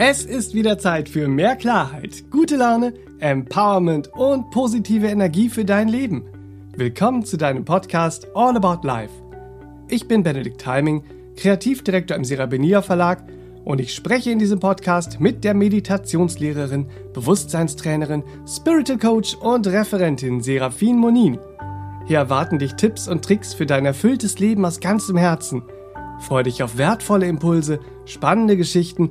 Es ist wieder Zeit für mehr Klarheit, gute Laune, Empowerment und positive Energie für dein Leben. Willkommen zu deinem Podcast All About Life. Ich bin Benedikt Timing, Kreativdirektor im Serabenia Verlag und ich spreche in diesem Podcast mit der Meditationslehrerin, Bewusstseinstrainerin, Spiritual Coach und Referentin Serafin Monin. Hier erwarten dich Tipps und Tricks für dein erfülltes Leben aus ganzem Herzen. Freue dich auf wertvolle Impulse, spannende Geschichten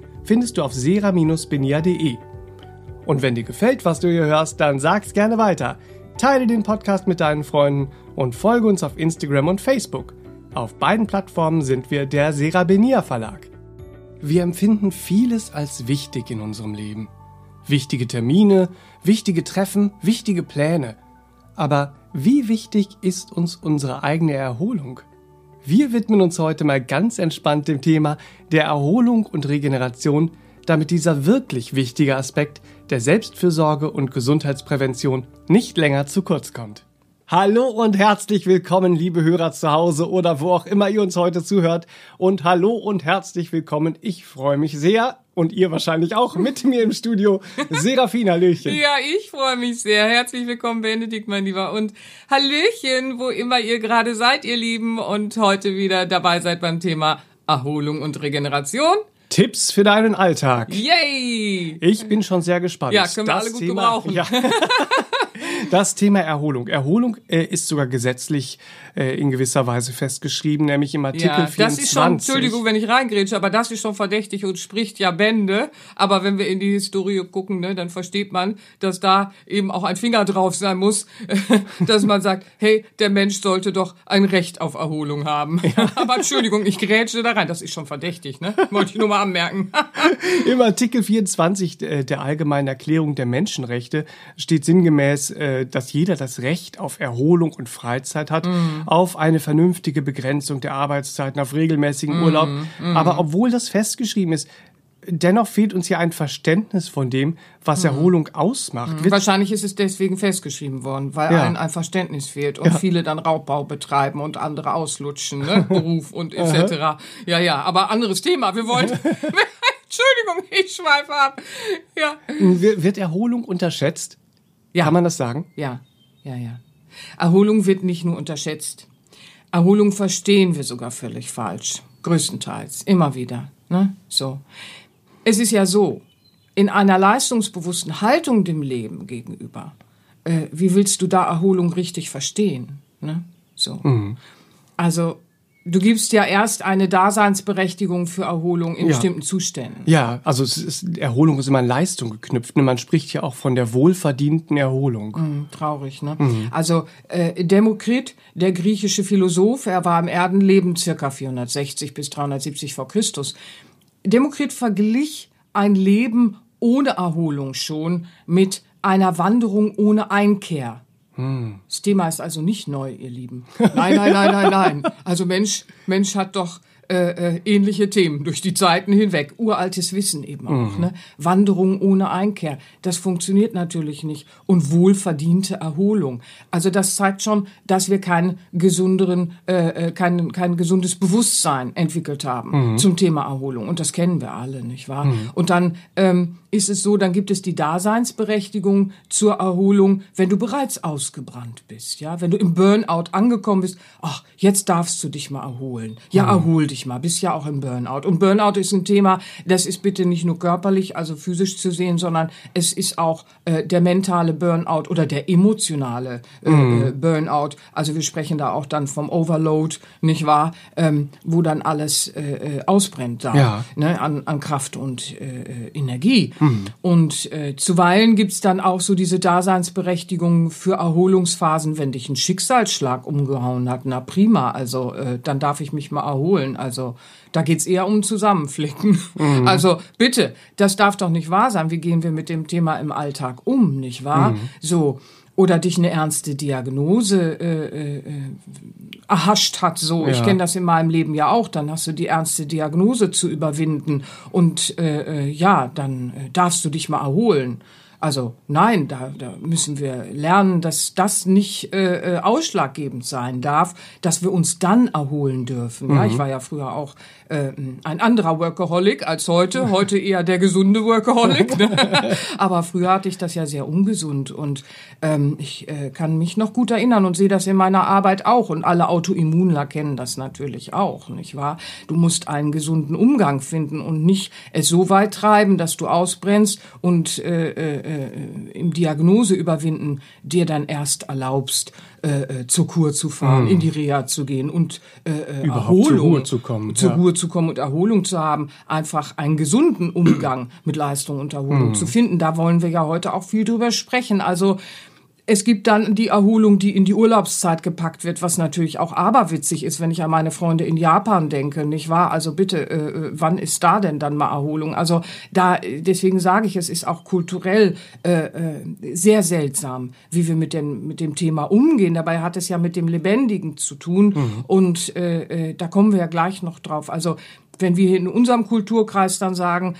findest du auf sera-benia.de. Und wenn dir gefällt, was du hier hörst, dann sag's gerne weiter. Teile den Podcast mit deinen Freunden und folge uns auf Instagram und Facebook. Auf beiden Plattformen sind wir der Serabenia Verlag. Wir empfinden vieles als wichtig in unserem Leben. Wichtige Termine, wichtige Treffen, wichtige Pläne. Aber wie wichtig ist uns unsere eigene Erholung? Wir widmen uns heute mal ganz entspannt dem Thema der Erholung und Regeneration, damit dieser wirklich wichtige Aspekt der Selbstfürsorge und Gesundheitsprävention nicht länger zu kurz kommt. Hallo und herzlich willkommen, liebe Hörer zu Hause oder wo auch immer ihr uns heute zuhört. Und hallo und herzlich willkommen. Ich freue mich sehr und ihr wahrscheinlich auch mit mir im Studio. Serafina Hallöchen. Ja, ich freue mich sehr. Herzlich willkommen, Benedikt, mein Lieber. Und Hallöchen, wo immer ihr gerade seid, ihr Lieben. Und heute wieder dabei seid beim Thema Erholung und Regeneration. Tipps für deinen Alltag. Yay! Ich bin schon sehr gespannt. Ja, können wir das alle gut Thema, gebrauchen. Ja. Das Thema Erholung. Erholung äh, ist sogar gesetzlich äh, in gewisser Weise festgeschrieben, nämlich im Artikel ja, 24. Das ist schon, Entschuldigung, wenn ich reingrätsche, aber das ist schon verdächtig und spricht ja Bände. Aber wenn wir in die Historie gucken, ne, dann versteht man, dass da eben auch ein Finger drauf sein muss, dass man sagt, hey, der Mensch sollte doch ein Recht auf Erholung haben. Ja. aber Entschuldigung, ich grätsche da rein. Das ist schon verdächtig, ne? Wollte ich nur mal anmerken. Im Artikel 24 äh, der Allgemeinen Erklärung der Menschenrechte steht sinngemäß, äh, dass jeder das Recht auf Erholung und Freizeit hat, mm. auf eine vernünftige Begrenzung der Arbeitszeiten, auf regelmäßigen mm. Urlaub. Mm. Aber obwohl das festgeschrieben ist, dennoch fehlt uns hier ein Verständnis von dem, was mhm. Erholung ausmacht. Mhm. Wahrscheinlich ist es deswegen festgeschrieben worden, weil ja. ein, ein Verständnis fehlt und ja. viele dann Raubbau betreiben und andere auslutschen, ne? Beruf und etc. ja, ja, aber anderes Thema. Wir wollen. Entschuldigung, ich schweife ab. Ja. Wird Erholung unterschätzt? Ja. Kann man das sagen? Ja, ja, ja. Erholung wird nicht nur unterschätzt. Erholung verstehen wir sogar völlig falsch. Größtenteils. Immer wieder. Ne? So. Es ist ja so, in einer leistungsbewussten Haltung dem Leben gegenüber, äh, wie willst du da Erholung richtig verstehen? Ne? So. Mhm. Also Du gibst ja erst eine Daseinsberechtigung für Erholung in ja. bestimmten Zuständen. Ja, also ist, Erholung ist immer an Leistung geknüpft. Und man spricht ja auch von der wohlverdienten Erholung. Mhm, traurig, ne? Mhm. Also äh, Demokrit, der griechische Philosoph, er war im Erdenleben circa 460 bis 370 vor Christus. Demokrit verglich ein Leben ohne Erholung schon mit einer Wanderung ohne Einkehr. Hm. Das Thema ist also nicht neu, ihr Lieben. Nein, nein, nein, nein, nein. Also Mensch, Mensch hat doch äh, äh, ähnliche Themen durch die Zeiten hinweg. Uraltes Wissen eben auch. Mhm. Ne? Wanderung ohne Einkehr. Das funktioniert natürlich nicht. Und wohlverdiente Erholung. Also das zeigt schon, dass wir keinen gesünderen, äh, äh, kein, kein gesundes Bewusstsein entwickelt haben mhm. zum Thema Erholung. Und das kennen wir alle, nicht wahr? Mhm. Und dann ähm, ist es so, dann gibt es die Daseinsberechtigung zur Erholung, wenn du bereits ausgebrannt bist, ja, wenn du im Burnout angekommen bist, ach, jetzt darfst du dich mal erholen. Ja, mhm. erhol dich mal, bist ja auch im Burnout. Und Burnout ist ein Thema, das ist bitte nicht nur körperlich, also physisch zu sehen, sondern es ist auch äh, der mentale Burnout oder der emotionale äh. Äh, Burnout. Also wir sprechen da auch dann vom Overload, nicht wahr, ähm, wo dann alles äh, äh ausbrennt da, ja. ne, an, an Kraft und äh, Energie. Mhm. Und äh, zuweilen gibt's dann auch so diese Daseinsberechtigung für Erholungsphasen, wenn dich ein Schicksalsschlag umgehauen hat. Na prima, also äh, dann darf ich mich mal erholen. Also Also da geht's eher um Zusammenflicken. Mhm. Also bitte, das darf doch nicht wahr sein. Wie gehen wir mit dem Thema im Alltag um, nicht wahr? Mhm. So oder dich eine ernste Diagnose äh, äh, erhascht hat. So, ja. ich kenne das in meinem Leben ja auch. Dann hast du die ernste Diagnose zu überwinden und äh, äh ja, dann äh, darfst du dich mal erholen. Also nein, da, da müssen wir lernen, dass das nicht äh, äh, ausschlaggebend sein darf, dass wir uns dann erholen dürfen. Mhm. Ja, ich mhm. war ja früher auch äh, ein anderer Workaholic als heute. Heute eher der gesunde Workaholic. Ne? Aber früher hatte ich das ja sehr ungesund und ähm, ich äh, kann mich noch gut erinnern und sehe das in meiner Arbeit auch. Und alle Autoimmunler kennen das natürlich auch, nicht wahr? Du musst einen gesunden Umgang finden und nicht es so weit treiben, dass du ausbrennst und äh, äh, äh, im Diagnose überwinden dir dann erst erlaubst, äh, äh, zur Kur zu fahren, mhm. in die Reha zu gehen und äh, äh Überhaupt Erholung, zur Ruhe zu kommen, zur ja. Ruhe zu kommen und Erholung zu haben, einfach einen gesunden Umgang mit Leistung und Erholung mhm. zu finden. Da wollen wir ja heute auch viel drüber sprechen. Also es gibt dann die Erholung, die in die Urlaubszeit gepackt wird, was natürlich auch aberwitzig ist, wenn ich an meine Freunde in Japan denke, nicht wahr? Also bitte, äh, äh wann ist da denn dann mal Erholung? Also da, deswegen sage ich, es ist auch kulturell äh, äh, sehr seltsam, wie wir mit, den, mit dem Thema umgehen. Dabei hat es ja mit dem Lebendigen zu tun mhm. und äh, äh, da kommen wir ja gleich noch drauf. Also wenn wir in unserem Kulturkreis dann sagen,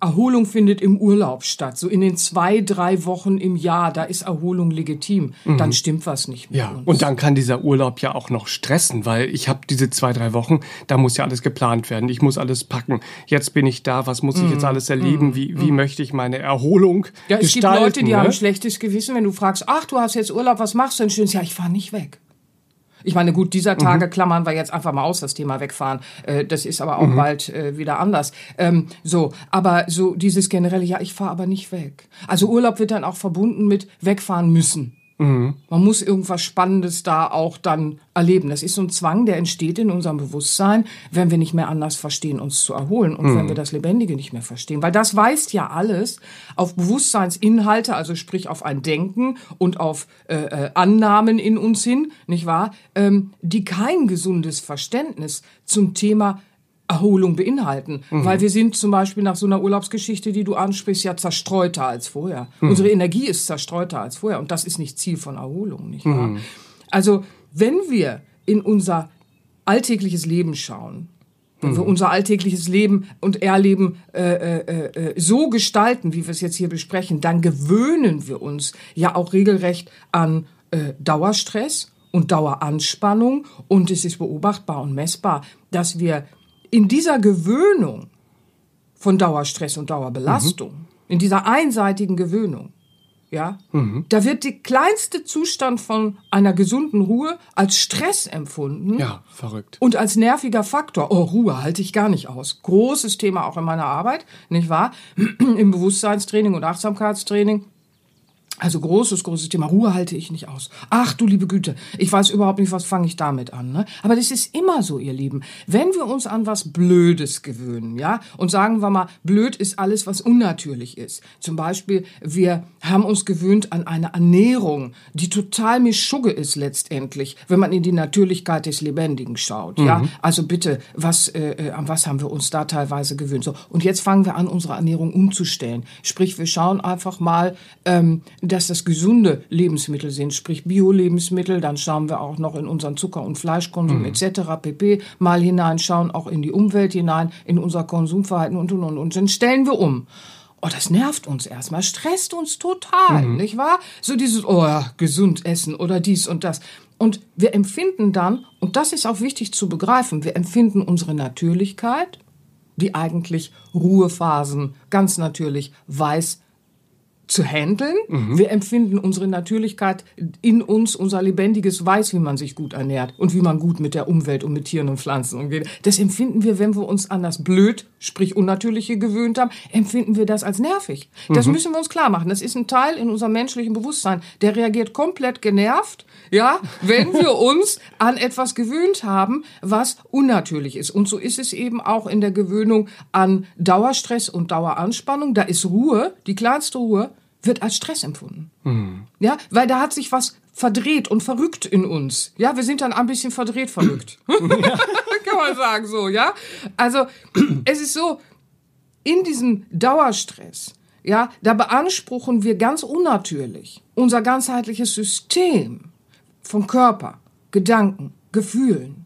Erholung findet im Urlaub statt, so in den zwei, drei Wochen im Jahr, da ist Erholung legitim, mhm. dann stimmt was nicht mit ja, uns. Und dann kann dieser Urlaub ja auch noch stressen, weil ich habe diese zwei, drei Wochen, da muss ja alles geplant werden, ich muss alles packen. Jetzt bin ich da, was muss ich jetzt mhm. alles erleben, mhm. wie, wie mhm. möchte ich meine Erholung ja, es gibt Leute, die ne? haben ein schlechtes Gewissen, wenn du fragst, ach, du hast jetzt Urlaub, was machst du denn schön? Ja, ich fahre nicht weg. Ich meine, gut, dieser Tage mhm. klammern wir jetzt einfach mal aus, das Thema wegfahren. Äh, das ist aber auch mhm. bald äh, wieder anders. Ähm, so, aber so dieses generelle, ja, ich fahre aber nicht weg. Also Urlaub wird dann auch verbunden mit wegfahren müssen. Mhm. Man muss irgendwas Spannendes da auch dann erleben. Das ist so ein Zwang, der entsteht in unserem Bewusstsein, wenn wir nicht mehr anders verstehen, uns zu erholen und mhm. wenn wir das Lebendige nicht mehr verstehen. Weil das weist ja alles auf Bewusstseinsinhalte, also sprich auf ein Denken und auf äh, äh, Annahmen in uns hin, nicht wahr? Ähm, die kein gesundes Verständnis zum Thema Erholung beinhalten. Mhm. Weil wir sind zum Beispiel nach so einer Urlaubsgeschichte, die du ansprichst, ja zerstreuter als vorher. Mhm. Unsere Energie ist zerstreuter als vorher und das ist nicht Ziel von Erholung, nicht wahr? Mhm. Also, wenn wir in unser alltägliches Leben schauen, wenn wir mhm. unser alltägliches Leben und Erleben äh, äh, äh, so gestalten, wie wir es jetzt hier besprechen, dann gewöhnen wir uns ja auch regelrecht an äh, Dauerstress und Daueranspannung und es ist beobachtbar und messbar, dass wir in dieser Gewöhnung von Dauerstress und Dauerbelastung, mhm. in dieser einseitigen Gewöhnung, ja, mhm. da wird der kleinste Zustand von einer gesunden Ruhe als Stress empfunden. Ja, verrückt. Und als nerviger Faktor. Oh, Ruhe halte ich gar nicht aus. Großes Thema auch in meiner Arbeit, nicht wahr? Im Bewusstseinstraining und Achtsamkeitstraining. Also großes, großes Thema. Ruhe halte ich nicht aus. Ach du liebe Güte, ich weiß überhaupt nicht, was fange ich damit an. Ne? Aber das ist immer so, ihr Lieben. Wenn wir uns an was Blödes gewöhnen, ja, und sagen wir mal, blöd ist alles, was unnatürlich ist. Zum Beispiel, wir haben uns gewöhnt an eine Ernährung, die total mischugge ist letztendlich, wenn man in die Natürlichkeit des Lebendigen schaut. Mhm. Ja, also bitte, was, äh, äh, an was haben wir uns da teilweise gewöhnt? So, und jetzt fangen wir an, unsere Ernährung umzustellen. Sprich, wir schauen einfach mal. Ähm, dass das gesunde Lebensmittel sind, sprich Bio-Lebensmittel. Dann schauen wir auch noch in unseren Zucker- und Fleischkonsum mhm. etc. pp. mal hinein, schauen auch in die Umwelt hinein, in unser Konsumverhalten und und und und. Dann stellen wir um. Oh, das nervt uns erstmal, stresst uns total, mhm. nicht wahr? So dieses, oh ja, gesund essen oder dies und das. Und wir empfinden dann, und das ist auch wichtig zu begreifen, wir empfinden unsere Natürlichkeit, die eigentlich Ruhephasen ganz natürlich weiß zu handeln. Mhm. Wir empfinden unsere Natürlichkeit in uns, unser lebendiges Weiß, wie man sich gut ernährt und wie man gut mit der Umwelt und mit Tieren und Pflanzen umgeht. Das empfinden wir, wenn wir uns an das Blöd, sprich Unnatürliche gewöhnt haben, empfinden wir das als nervig. Das mhm. müssen wir uns klar machen. Das ist ein Teil in unserem menschlichen Bewusstsein. Der reagiert komplett genervt, ja, wenn wir uns an etwas gewöhnt haben, was unnatürlich ist. Und so ist es eben auch in der Gewöhnung an Dauerstress und Daueranspannung. Da ist Ruhe, die kleinste Ruhe, wird als Stress empfunden. Mhm. Ja, weil da hat sich was verdreht und verrückt in uns. Ja, wir sind dann ein bisschen verdreht verrückt. Ja. kann man sagen so, ja. Also es ist so, in diesem Dauerstress, ja, da beanspruchen wir ganz unnatürlich unser ganzheitliches System von Körper, Gedanken, Gefühlen,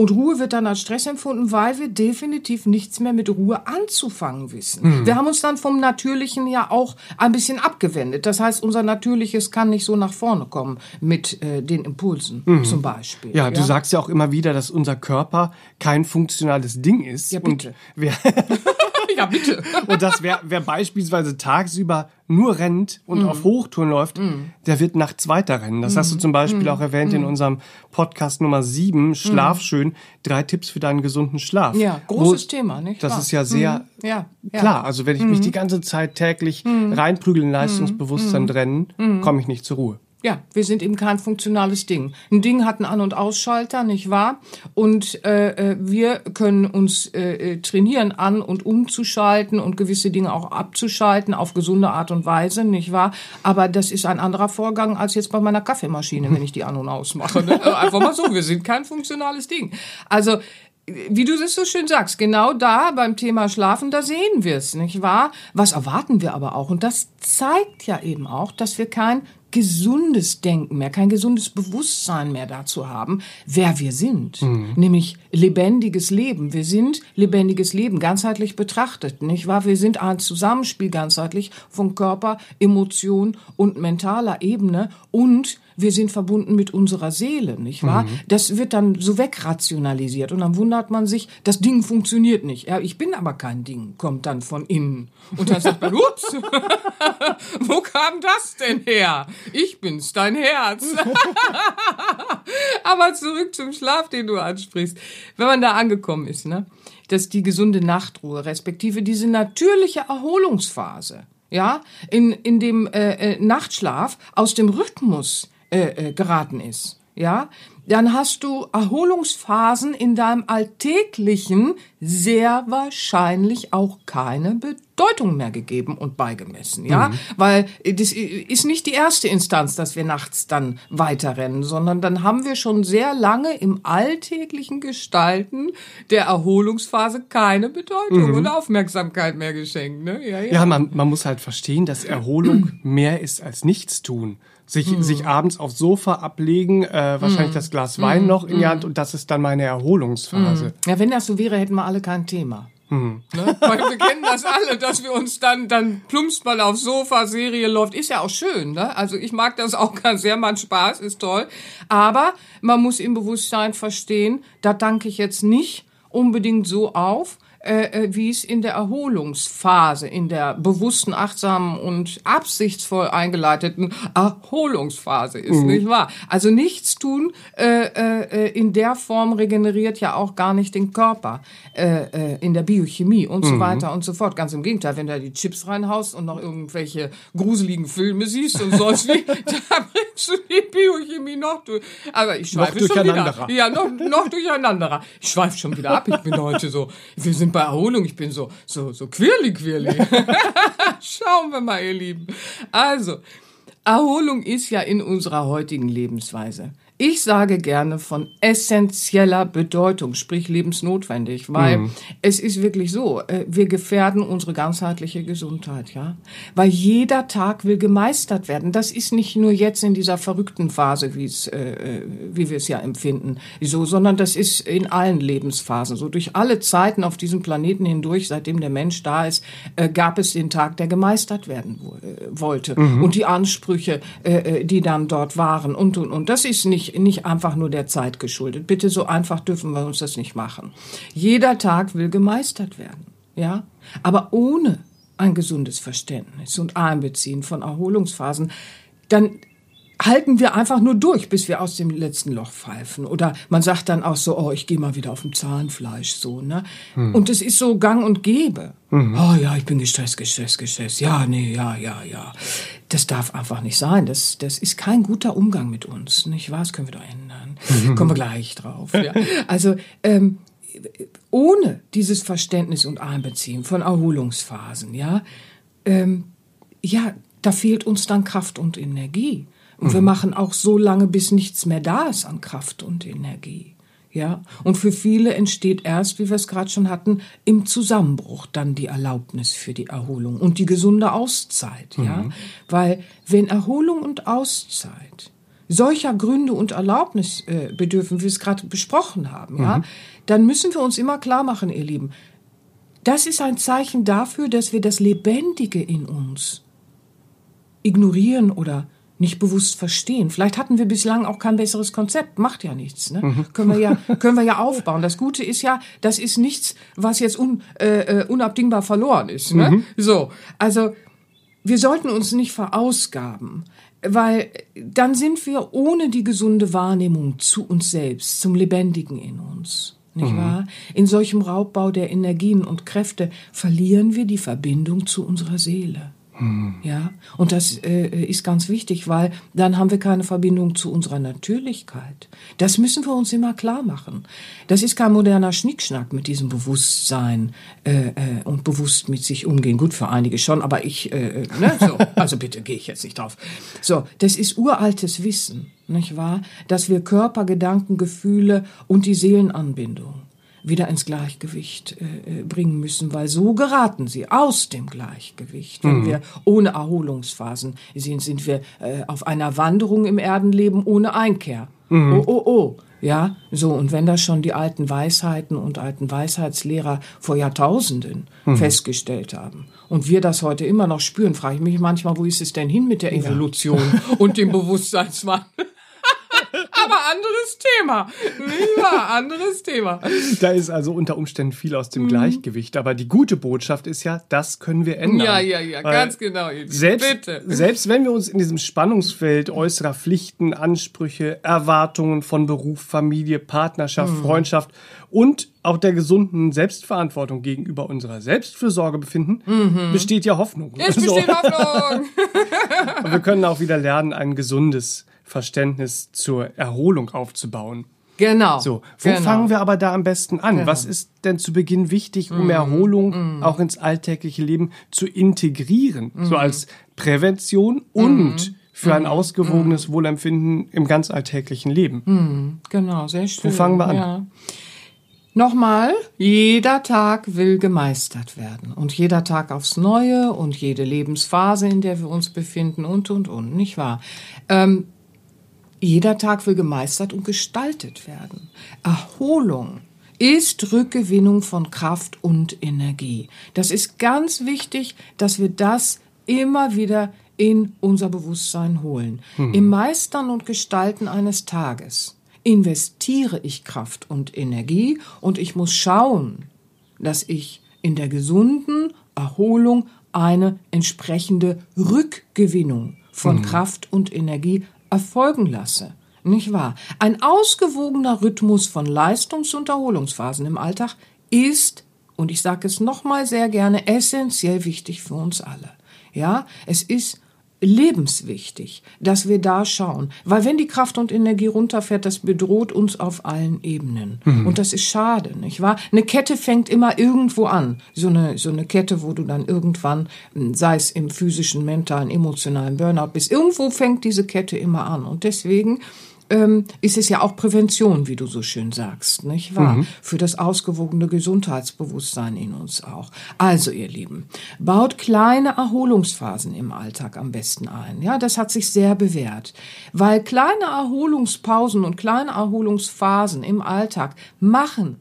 und Ruhe wird dann als Stress empfunden, weil wir definitiv nichts mehr mit Ruhe anzufangen wissen. Mhm. Wir haben uns dann vom Natürlichen ja auch ein bisschen abgewendet. Das heißt, unser Natürliches kann nicht so nach vorne kommen mit äh, den Impulsen mhm. zum Beispiel. Ja, ja, du sagst ja auch immer wieder, dass unser Körper kein funktionales Ding ist. Ja, bitte. Und wir ja, bitte. Und dass wer, wer beispielsweise tagsüber nur rennt und mm. auf Hochtouren läuft, mm. der wird nachts weiter rennen. Das mm. hast du zum Beispiel mm. auch erwähnt in mm. unserem Podcast Nummer 7, Schlaf schön, drei Tipps für deinen gesunden Schlaf. Ja, großes Wo, Thema, nicht Das wahr? ist ja sehr ja, ja. klar. Also wenn ich mich die ganze Zeit täglich reinprügeln, Leistungsbewusstsein trennen, komme ich nicht zur Ruhe. Ja, wir sind eben kein funktionales Ding. Ein Ding hat einen An- und Ausschalter, nicht wahr? Und äh, äh, wir können uns äh, äh, trainieren, an- und umzuschalten und gewisse Dinge auch abzuschalten auf gesunde Art und Weise, nicht wahr? Aber das ist ein anderer Vorgang als jetzt bei meiner Kaffeemaschine, wenn ich die an- und ausmache. Ne? Einfach mal so, wir sind kein funktionales Ding. Also wie du es so schön sagst, genau da beim Thema Schlafen, da sehen wir es, nicht wahr? Was erwarten wir aber auch? Und das zeigt ja eben auch, dass wir kein gesundes Denken mehr, kein gesundes Bewusstsein mehr dazu haben, wer wir sind. Mhm. Nämlich lebendiges Leben. Wir sind lebendiges Leben, ganzheitlich betrachtet, nicht wahr? Wir sind ein Zusammenspiel ganzheitlich von Körper, Emotion und mentaler Ebene und wir sind verbunden mit unserer Seele, nicht wahr? Mhm. Das wird dann so wegrationalisiert und dann wundert man sich, das Ding funktioniert nicht. Ja, ich bin aber kein Ding, kommt dann von innen. Und dann sagt man, ups, wo kam das denn her? Ich bin's, dein Herz. aber zurück zum Schlaf, den du ansprichst. Wenn man da angekommen ist, ne? Dass die gesunde Nachtruhe, respektive diese natürliche Erholungsphase, ja, in, in dem äh, äh Nachtschlaf aus dem Rhythmus äh, äh, geraten ist, ja, dann hast du Erholungsphasen in deinem Alltäglichen sehr wahrscheinlich auch keine Bedeutung mehr gegeben und beigemessen, ja, mhm. weil das ist nicht die erste Instanz, dass wir nachts dann weiterrennen, sondern dann haben wir schon sehr lange im alltäglichen Gestalten der Erholungsphase keine Bedeutung mhm. und Aufmerksamkeit mehr geschenkt, ne? Ja, ja. ja man, man muss halt verstehen, dass Erholung mehr ist als Nichtstun sich, mhm. sich abends aufs Sofa ablegen, äh, wahrscheinlich mhm. das Glas Wein mhm. noch in die Hand und das ist dann meine Erholungsphase. Mhm. Ja, wenn das so wäre, hätten wir alle kein Thema. Mhm. Ne? Weil wir kennen das alle, dass wir uns dann, dann plumpst mal aufs Sofa, Serie läuft, ist ja auch schön, ne? Also ich mag das auch ganz sehr, macht Spaß, ist toll. Aber man muss im Bewusstsein verstehen, da danke ich jetzt nicht unbedingt so auf, äh, äh, wie es in der Erholungsphase, in der bewussten, achtsamen und absichtsvoll eingeleiteten Erholungsphase ist, mhm. nicht wahr? Also nichts tun äh, äh, in der Form regeneriert ja auch gar nicht den Körper äh, äh, in der Biochemie und so mhm. weiter und so fort. Ganz im Gegenteil, wenn du da die Chips reinhaust und noch irgendwelche gruseligen Filme siehst und sonst wie, da bringst du die Biochemie noch durch. Aber ich schweife schon wieder. Ja, noch, noch durcheinander. Ich schweife schon wieder ab. Ich bin heute so, wir sind bei Erholung. Ich bin so, so, so quirlig, quirlig. Schauen wir mal, ihr Lieben. Also, Erholung ist ja in unserer heutigen Lebensweise ich sage gerne von essentieller Bedeutung, sprich lebensnotwendig, weil mhm. es ist wirklich so, äh, wir gefährden unsere ganzheitliche Gesundheit, ja, weil jeder Tag will gemeistert werden. Das ist nicht nur jetzt in dieser verrückten Phase, wie es, äh, äh, wie wir es ja empfinden, so, sondern das ist in allen Lebensphasen so. Durch alle Zeiten auf diesem Planeten hindurch, seitdem der Mensch da ist, äh, gab es den Tag, der gemeistert werden äh, wollte mhm. und die Ansprüche, äh, die dann dort waren und und und. Das ist nicht nicht, einfach nur der Zeit geschuldet. Bitte, so einfach dürfen wir uns das nicht machen. Jeder Tag will gemeistert werden, ja, aber ohne ein gesundes Verständnis und Einbeziehen von Erholungsphasen, dann halten wir einfach nur durch, bis wir aus dem letzten Loch pfeifen. Oder man sagt dann auch so, oh, ich gehe mal wieder auf dem Zahnfleisch, so, ne? Hm. Und es ist so gang und gäbe. Mhm. Oh ja, ich bin gestresst, gestresst, gestresst. Ja, nee, ja, ja, ja. Das darf einfach nicht sein. Das, das ist kein guter Umgang mit uns, nicht wahr? Das können wir doch ändern. Mhm. Kommen wir gleich drauf. Ja. Also, ähm, ohne dieses Verständnis und Einbeziehen von Erholungsphasen, ja, ähm, ja, da fehlt uns dann Kraft und Energie. Und mhm. wir machen auch so lange, bis nichts mehr da ist an Kraft und Energie. Ja, und für viele entsteht erst, wie wir es gerade schon hatten, im Zusammenbruch dann die Erlaubnis für die Erholung und die gesunde Auszeit. Mhm. Ja, weil wenn Erholung und Auszeit solcher Gründe und Erlaubnis äh, bedürfen, wie wir es gerade besprochen haben, mhm. ja, dann müssen wir uns immer klar machen, ihr Lieben, das ist ein Zeichen dafür, dass wir das Lebendige in uns ignorieren oder nicht bewusst verstehen. Vielleicht hatten wir bislang auch kein besseres Konzept, macht ja nichts. Ne? Mhm. Können, wir ja, können wir ja aufbauen. Das Gute ist ja, das ist nichts, was jetzt un, äh, äh, unabdingbar verloren ist. Ne? Mhm. So, also wir sollten uns nicht verausgaben, weil dann sind wir ohne die gesunde Wahrnehmung zu uns selbst, zum Lebendigen in uns. Nicht mhm. wahr? In solchem Raubbau der Energien und Kräfte verlieren wir die Verbindung zu unserer Seele. Ja, und das äh, ist ganz wichtig, weil dann haben wir keine Verbindung zu unserer Natürlichkeit. Das müssen wir uns immer klar machen. Das ist kein moderner Schnickschnack mit diesem Bewusstsein äh, äh, und bewusst mit sich umgehen. Gut für einige schon, aber ich, äh, äh ne, so, also bitte gehe ich jetzt nicht drauf. So, das ist uraltes Wissen, nicht wahr? Dass wir Körper, Gedanken, Gefühle und die Seelenanbindung wieder ins Gleichgewicht äh, äh, bringen müssen, weil so geraten sie aus dem Gleichgewicht. Wenn mhm. wir ohne Erholungsphasen sind, sind wir äh, auf einer Wanderung im Erdenleben ohne Einkehr. Mhm. Oh, oh, oh. Ja, so, und wenn das schon die alten Weisheiten und alten Weisheitslehrer vor Jahrtausenden mhm. festgestellt haben und wir das heute immer noch spüren, frage ich mich manchmal, wo ist es denn hin mit der Evolution ja. und dem Bewusstseinswandel? Aber anderes Thema. Ja, anderes Thema. Da ist also unter Umständen viel aus dem mhm. Gleichgewicht. Aber die gute Botschaft ist ja, das können wir ändern. Ja, ja, ja, ganz genau. Selbst, Bitte. selbst wenn wir uns in diesem Spannungsfeld äußerer Pflichten, Ansprüche, Erwartungen von Beruf, Familie, Partnerschaft, mhm. Freundschaft und auch der gesunden Selbstverantwortung gegenüber unserer Selbstfürsorge befinden, mhm. besteht ja Hoffnung. Es besteht so. Hoffnung. wir können auch wieder lernen, ein gesundes Verständnis zur Erholung aufzubauen. Genau. So, wo genau. fangen wir aber da am besten an? Genau. Was ist denn zu Beginn wichtig, um mm, Erholung mm. auch ins alltägliche Leben zu integrieren? Mm. So als Prävention und mm. für ein mm. ausgewogenes mm. Wohlempfinden im ganz alltäglichen Leben. Genau, sehr schön. Wo fangen wir an? Ja. Nochmal, jeder Tag will gemeistert werden und jeder Tag aufs Neue und jede Lebensphase, in der wir uns befinden und, und, und, nicht wahr? Ähm, jeder Tag will gemeistert und gestaltet werden. Erholung ist Rückgewinnung von Kraft und Energie. Das ist ganz wichtig, dass wir das immer wieder in unser Bewusstsein holen. Mhm. Im Meistern und Gestalten eines Tages investiere ich Kraft und Energie und ich muss schauen, dass ich in der gesunden Erholung eine entsprechende Rückgewinnung von mhm. Kraft und Energie erfolgen lasse. Nicht wahr? Ein ausgewogener Rhythmus von Leistungs- und Erholungsphasen im Alltag ist, und ich sage es nochmal sehr gerne, essentiell wichtig für uns alle. Ja, es ist lebenswichtig, dass wir da schauen. Weil wenn die Kraft und Energie runterfährt, das bedroht uns auf allen Ebenen. Mhm. Und das ist schade, nicht wahr? Eine Kette fängt immer irgendwo an. So eine, so eine Kette, wo du dann irgendwann, hm, sei es im physischen, mentalen, emotionalen Burnout bist, irgendwo fängt diese Kette immer an. Und deswegen ähm, ist es ja auch Prävention, wie du so schön sagst, nicht wahr? Mhm. Für das ausgewogene Gesundheitsbewusstsein in uns auch. Also, ihr Lieben, baut kleine Erholungsphasen im Alltag am besten ein. Ja, das hat sich sehr bewährt, weil kleine Erholungspausen und kleine Erholungsphasen im Alltag machen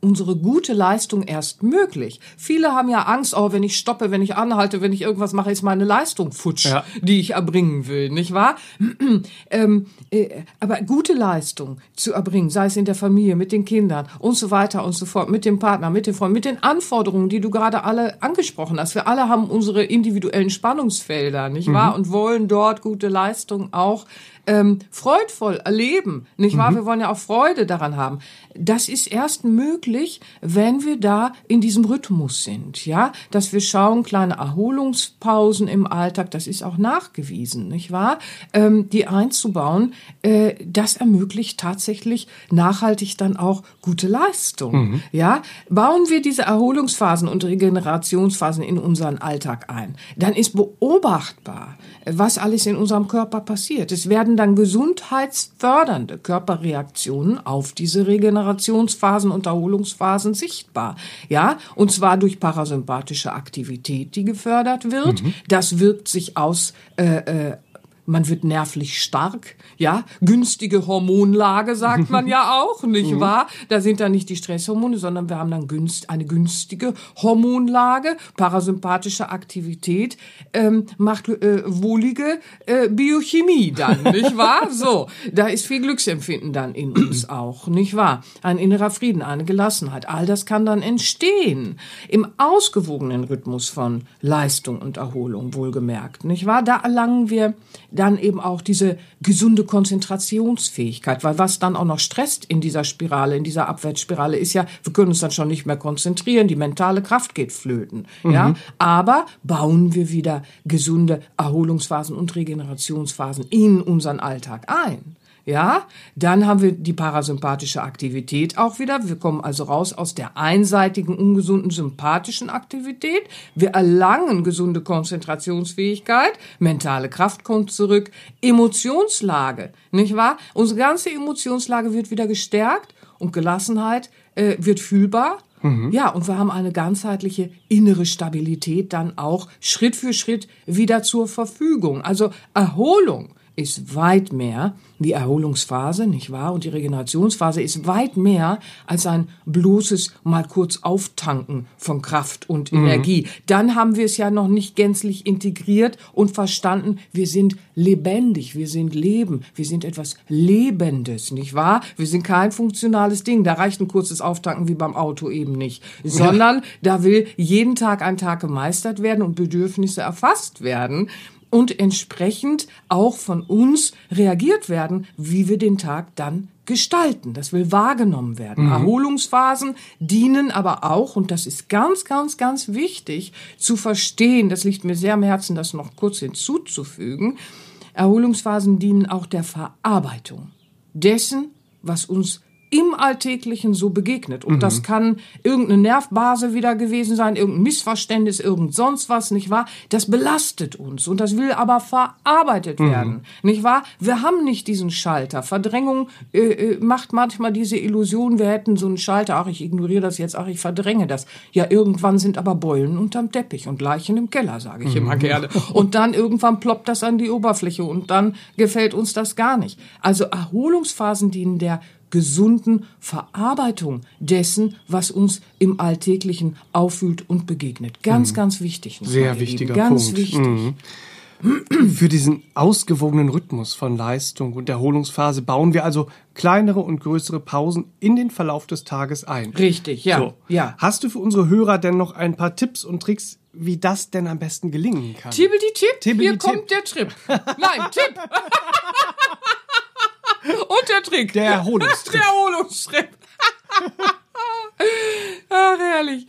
unsere gute Leistung erst möglich. Viele haben ja Angst, oh, wenn ich stoppe, wenn ich anhalte, wenn ich irgendwas mache, ist meine Leistung futsch, ja. die ich erbringen will, nicht wahr? ähm, äh, aber gute Leistung zu erbringen, sei es in der Familie, mit den Kindern und so weiter und so fort, mit dem Partner, mit den Freunden, mit den Anforderungen, die du gerade alle angesprochen hast. Wir alle haben unsere individuellen Spannungsfelder, nicht mhm. wahr? Und wollen dort gute Leistung auch ähm, freudvoll erleben, nicht wahr? Mhm. Wir wollen ja auch Freude daran haben. Das ist erst möglich, wenn wir da in diesem Rhythmus sind, ja, dass wir schauen, kleine Erholungspausen im Alltag, das ist auch nachgewiesen, nicht wahr? Ähm, die einzubauen, äh, das ermöglicht tatsächlich nachhaltig dann auch gute Leistung, mhm. ja? Bauen wir diese Erholungsphasen und Regenerationsphasen in unseren Alltag ein, dann ist beobachtbar, was alles in unserem Körper passiert. Es werden dann gesundheitsfördernde Körperreaktionen auf diese Regenerationsphasen und Erholungsphasen sichtbar. Ja, und zwar durch parasympathische Aktivität, die gefördert wird. Mhm. Das wirkt sich aus äh, äh, man wird nervlich stark, ja, günstige Hormonlage sagt man ja auch, nicht mhm. wahr? Da sind dann nicht die Stresshormone, sondern wir haben dann günst, eine günstige Hormonlage, parasympathische Aktivität ähm, macht äh, wohlige äh, Biochemie dann, nicht wahr? So, da ist viel Glücksempfinden dann in uns auch, nicht wahr? Ein innerer Frieden, eine Gelassenheit, all das kann dann entstehen im ausgewogenen Rhythmus von Leistung und Erholung, wohlgemerkt, nicht wahr? Da erlangen wir dann eben auch diese gesunde Konzentrationsfähigkeit, weil was dann auch noch stresst in dieser Spirale, in dieser Abwärtsspirale ist ja, wir können uns dann schon nicht mehr konzentrieren, die mentale Kraft geht flöten, mhm. ja, aber bauen wir wieder gesunde Erholungsphasen und Regenerationsphasen in unseren Alltag ein. Ja, dann haben wir die parasympathische Aktivität auch wieder. Wir kommen also raus aus der einseitigen, ungesunden sympathischen Aktivität. Wir erlangen gesunde Konzentrationsfähigkeit, mentale Kraft kommt zurück, Emotionslage, nicht wahr? Unsere ganze Emotionslage wird wieder gestärkt und Gelassenheit äh, wird fühlbar. Mhm. Ja, und wir haben eine ganzheitliche innere Stabilität dann auch Schritt für Schritt wieder zur Verfügung. Also Erholung ist weit mehr die Erholungsphase, nicht wahr? Und die Regenerationsphase ist weit mehr als ein bloßes mal kurz auftanken von Kraft und mhm. Energie. Dann haben wir es ja noch nicht gänzlich integriert und verstanden, wir sind lebendig, wir sind Leben, wir sind etwas Lebendes, nicht wahr? Wir sind kein funktionales Ding. Da reicht ein kurzes Auftanken wie beim Auto eben nicht, sondern ja. da will jeden Tag ein Tag gemeistert werden und Bedürfnisse erfasst werden und entsprechend auch von uns reagiert werden, wie wir den Tag dann gestalten. Das will wahrgenommen werden. Mhm. Erholungsphasen dienen aber auch, und das ist ganz, ganz, ganz wichtig zu verstehen, das liegt mir sehr am Herzen, das noch kurz hinzuzufügen, Erholungsphasen dienen auch der Verarbeitung dessen, was uns im Alltäglichen so begegnet. Und mhm. das kann irgendeine Nervbase wieder gewesen sein, irgendein Missverständnis, irgend sonst was, nicht wahr? Das belastet uns und das will aber verarbeitet mhm. werden, nicht wahr? Wir haben nicht diesen Schalter. Verdrängung äh, äh, macht manchmal diese Illusion, wir hätten so einen Schalter, ach, ich ignoriere das jetzt, ach, ich verdränge das. Ja, irgendwann sind aber Beulen unterm Teppich und Leichen im Keller, sage ich mhm. immer gerne. Und dann irgendwann ploppt das an die Oberfläche und dann gefällt uns das gar nicht. Also Erholungsphasen dienen der gesunden Verarbeitung dessen, was uns im Alltäglichen auffühlt und begegnet. Ganz, mhm. ganz wichtig. Sehr wichtiger ganz Punkt. wichtig. Mhm. Für diesen ausgewogenen Rhythmus von Leistung und Erholungsphase bauen wir also kleinere und größere Pausen in den Verlauf des Tages ein. Richtig, ja. So. ja. Hast du für unsere Hörer denn noch ein paar Tipps und Tricks, wie das denn am besten gelingen kann? Tibbeli Tipp, Tibbeli hier kommt der Trip. Nein, Tipp. Und der Trick. Der Erholungstrip. Der Erholungstrip. Ach, herrlich.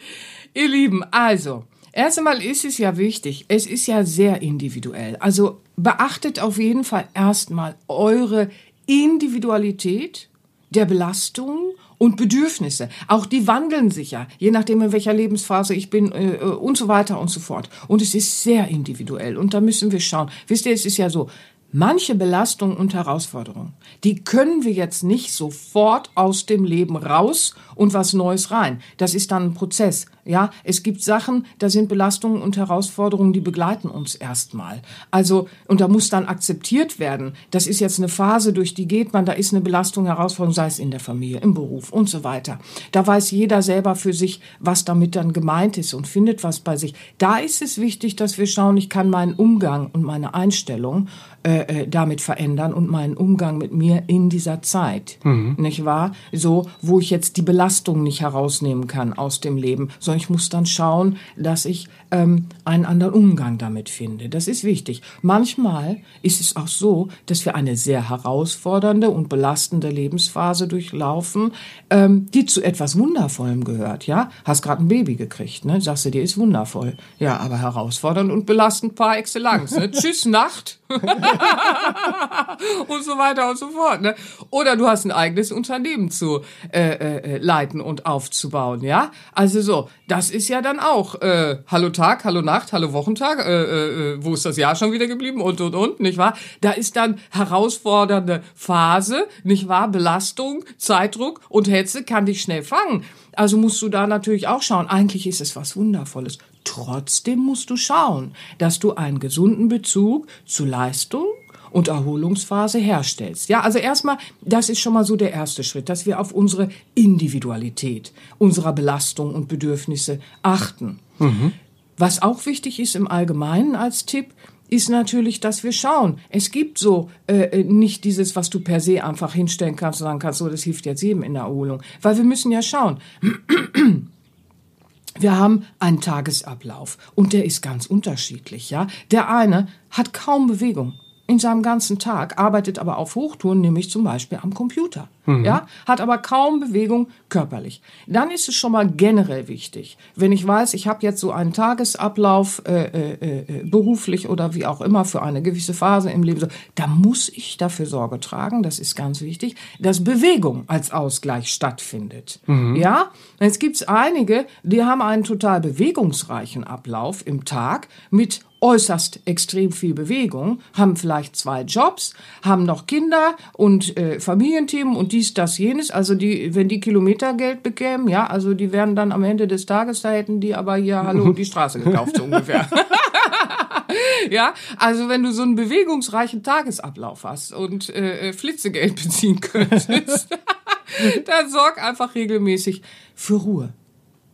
Ihr Lieben, also, erst einmal ist es ja wichtig, es ist ja sehr individuell. Also beachtet auf jeden Fall erstmal eure Individualität der Belastung und Bedürfnisse. Auch die wandeln sich ja, je nachdem, in welcher Lebensphase ich bin äh, und so weiter und so fort. Und es ist sehr individuell und da müssen wir schauen. Wisst ihr, es ist ja so, Manche Belastungen und Herausforderungen, die können wir jetzt nicht sofort aus dem Leben raus und was Neues rein. Das ist dann ein Prozess. Ja, es gibt Sachen, da sind Belastungen und Herausforderungen, die begleiten uns erstmal. Also, und da muss dann akzeptiert werden. Das ist jetzt eine Phase, durch die geht man, da ist eine Belastung, Herausforderung, sei es in der Familie, im Beruf und so weiter. Da weiß jeder selber für sich, was damit dann gemeint ist und findet was bei sich. Da ist es wichtig, dass wir schauen, ich kann meinen Umgang und meine Einstellung äh, äh damit verändern und meinen Umgang mit mir in dieser Zeit. Mhm. Nicht wahr? So, wo ich jetzt die Belastung nicht herausnehmen kann aus dem Leben, sondern ich muss dann schauen, dass ich ähm, einen anderen Umgang damit finde. Das ist wichtig. Manchmal ist es auch so, dass wir eine sehr herausfordernde und belastende Lebensphase durchlaufen, ähm, die zu etwas Wundervollem gehört. Ja, hast gerade ein Baby gekriegt, ne? Sagst du dir, ist wundervoll. Ja, aber herausfordernd und belastend par excellence. Ne? Tschüss Nacht. und so weiter und so fort. Ne? Oder du hast ein eigenes Unternehmen zu äh, äh, leiten und aufzubauen, ja. Also so, das ist ja dann auch äh, Hallo Tag, Hallo Nacht, Hallo Wochentag, äh, äh, wo ist das Jahr schon wieder geblieben und und und, nicht wahr? Da ist dann herausfordernde Phase, nicht wahr? Belastung, Zeitdruck und Hetze kann dich schnell fangen. Also musst du da natürlich auch schauen. Eigentlich ist es was Wundervolles. Trotzdem musst du schauen, dass du einen gesunden Bezug zu Leistung und Erholungsphase herstellst. Ja, also erstmal, das ist schon mal so der erste Schritt, dass wir auf unsere Individualität, unserer Belastung und Bedürfnisse achten. Mhm. Was auch wichtig ist im Allgemeinen als Tipp, ist natürlich, dass wir schauen. Es gibt so äh, nicht dieses, was du per se einfach hinstellen kannst und sagen kannst, so, das hilft jetzt jedem in der Erholung. Weil wir müssen ja schauen. Wir haben einen Tagesablauf und der ist ganz unterschiedlich, ja. Der eine hat kaum Bewegung in seinem ganzen Tag, arbeitet aber auf Hochtouren, nämlich zum Beispiel am Computer. Mhm. Ja, hat aber kaum Bewegung körperlich. Dann ist es schon mal generell wichtig, wenn ich weiß, ich habe jetzt so einen Tagesablauf äh, äh, äh, beruflich oder wie auch immer für eine gewisse Phase im Leben, da muss ich dafür Sorge tragen, das ist ganz wichtig, dass Bewegung als Ausgleich stattfindet. Mhm. Ja, jetzt gibt's einige, die haben einen total bewegungsreichen Ablauf im Tag mit äußerst extrem viel Bewegung, haben vielleicht zwei Jobs, haben noch Kinder und äh, Familienthemen und dies, das, jenes. Also die, wenn die Kilometergeld bekämen, ja, also die wären dann am Ende des Tages, da hätten die aber hier Hallo die Straße gekauft, so ungefähr. ja, also wenn du so einen bewegungsreichen Tagesablauf hast und äh, äh Flitzegeld beziehen könntest, dann sorg einfach regelmäßig für Ruhe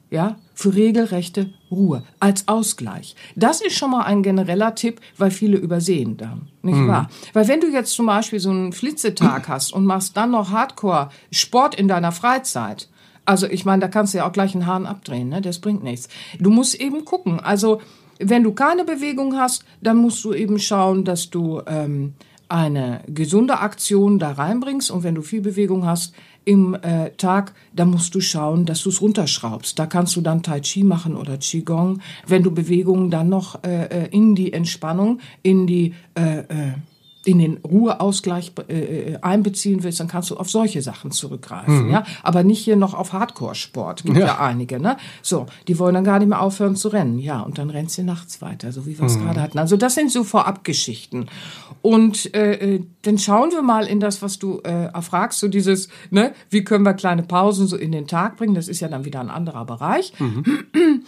ja, für regelrechte Ruhe als Ausgleich. Das ist schon mal ein genereller Tipp, weil viele übersehen dann, nicht mhm. wahr? Weil wenn du jetzt zum Beispiel so einen Flitzetag hast und machst dann noch Hardcore Sport in deiner Freizeit, also ich meine, da kannst du ja auch gleich einen Hahn abdrehen, ne? Das bringt nichts. Du musst eben gucken. Also wenn du keine Bewegung hast, dann musst du eben schauen, dass du ähm, eine gesunde Aktion da reinbringst und wenn du viel Bewegung hast, im äh, Tag, da musst du schauen, dass du es runterschraubst. Da kannst du dann Tai Chi machen oder Qigong. Wenn du Bewegungen dann noch äh, äh in die Entspannung, in die äh, äh, in den Ruheausgleich äh, äh, einbeziehen willst, dann kannst du auf solche Sachen zurückgreifen, mhm. ja. Aber nicht hier noch auf Hardcore-Sport. Gibt ja. ja. einige, ne? So, die wollen dann gar nicht mehr aufhören zu rennen, ja. Und dann rennst du nachts weiter, so wie wir es mhm. gerade hatten. Also das sind so Vorabgeschichten. Und äh, äh, dann schauen wir mal in das, was du äh, erfragst, so dieses, ne? Wie können wir kleine Pausen so in den Tag bringen? Das ist ja dann wieder ein anderer Bereich. Mhm.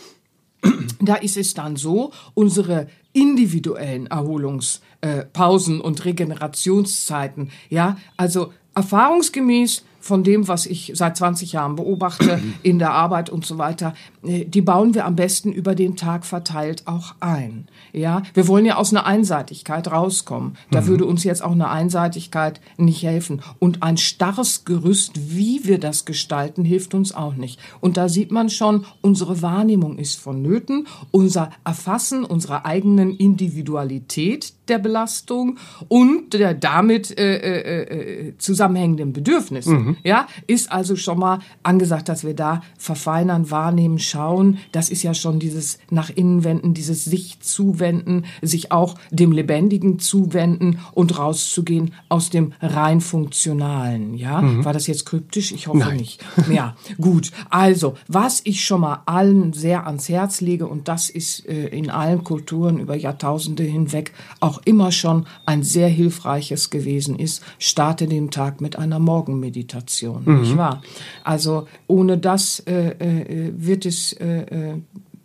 Da ist es dann so, unsere individuellen Erholungspausen äh, und Regenerationszeiten, ja, also erfahrungsgemäß von dem, was ich seit 20 Jahren beobachte in der Arbeit und so weiter, äh, die bauen wir am besten über den Tag verteilt auch ein. Ja, wir wollen ja aus einer Einseitigkeit rauskommen. Da mhm. würde uns jetzt auch eine Einseitigkeit nicht helfen. Und ein starres Gerüst, wie wir das gestalten, hilft uns auch nicht. Und da sieht man schon, unsere Wahrnehmung ist vonnöten, unser Erfassen unserer eigenen Individualität der Belastung und der damit äh, äh, äh, zusammenhängenden Bedürfnisse. Mhm. Ja, ist also schon mal angesagt, dass wir da verfeinern, wahrnehmen, schauen. Das ist ja schon dieses nach innen wenden, dieses sich zuwenden, sich auch dem Lebendigen zuwenden und rauszugehen aus dem rein funktionalen. Ja, mhm. war das jetzt kryptisch? Ich hoffe Nein. nicht. Ja, gut. Also, was ich schon mal allen sehr ans Herz lege und das ist äh, in allen Kulturen über Jahrtausende hinweg auch immer schon ein sehr hilfreiches gewesen ist, starte den Tag mit einer Morgenmeditation, mhm. nicht wahr? Also, ohne das äh, äh, wird es äh, äh,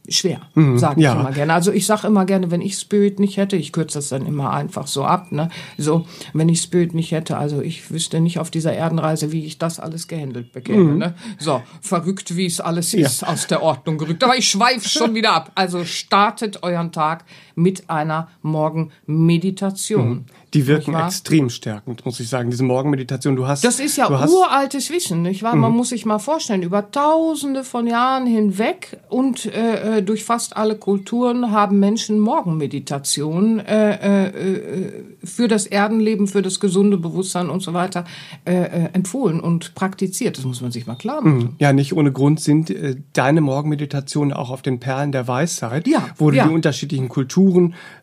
schwer, mhm, sage ich ja. immer gerne. Also ich sage immer gerne, wenn ich Spirit nicht hätte, ich kürze das dann immer einfach so ab, ne? So, wenn ich Spirit nicht hätte, also ich wüsste nicht auf dieser Erdenreise, wie ich das alles gehandelt bekäme, mhm. ne? So, verrückt, wie es alles ja. ist, aus der Ordnung gerückt. Aber ich schweife schon wieder ab. Also startet euren Tag mit einer Morgenmeditation. Mhm. Die wirken extrem stärkend, muss ich sagen. Diese Morgenmeditation, du hast. Das ist ja uraltes Wissen, nicht wahr? Mhm. Man muss sich mal vorstellen, über tausende von Jahren hinweg und äh, äh durch fast alle Kulturen haben Menschen Morgenmeditation äh, äh, für das Erdenleben, für das gesunde Bewusstsein und so weiter äh, äh, empfohlen und praktiziert. Das muss man sich mal klar machen. Mhm. Ja, nicht ohne Grund sind äh, deine Morgenmeditationen auch auf den Perlen der Weisheit, ja, wo du ja. die unterschiedlichen Kulturen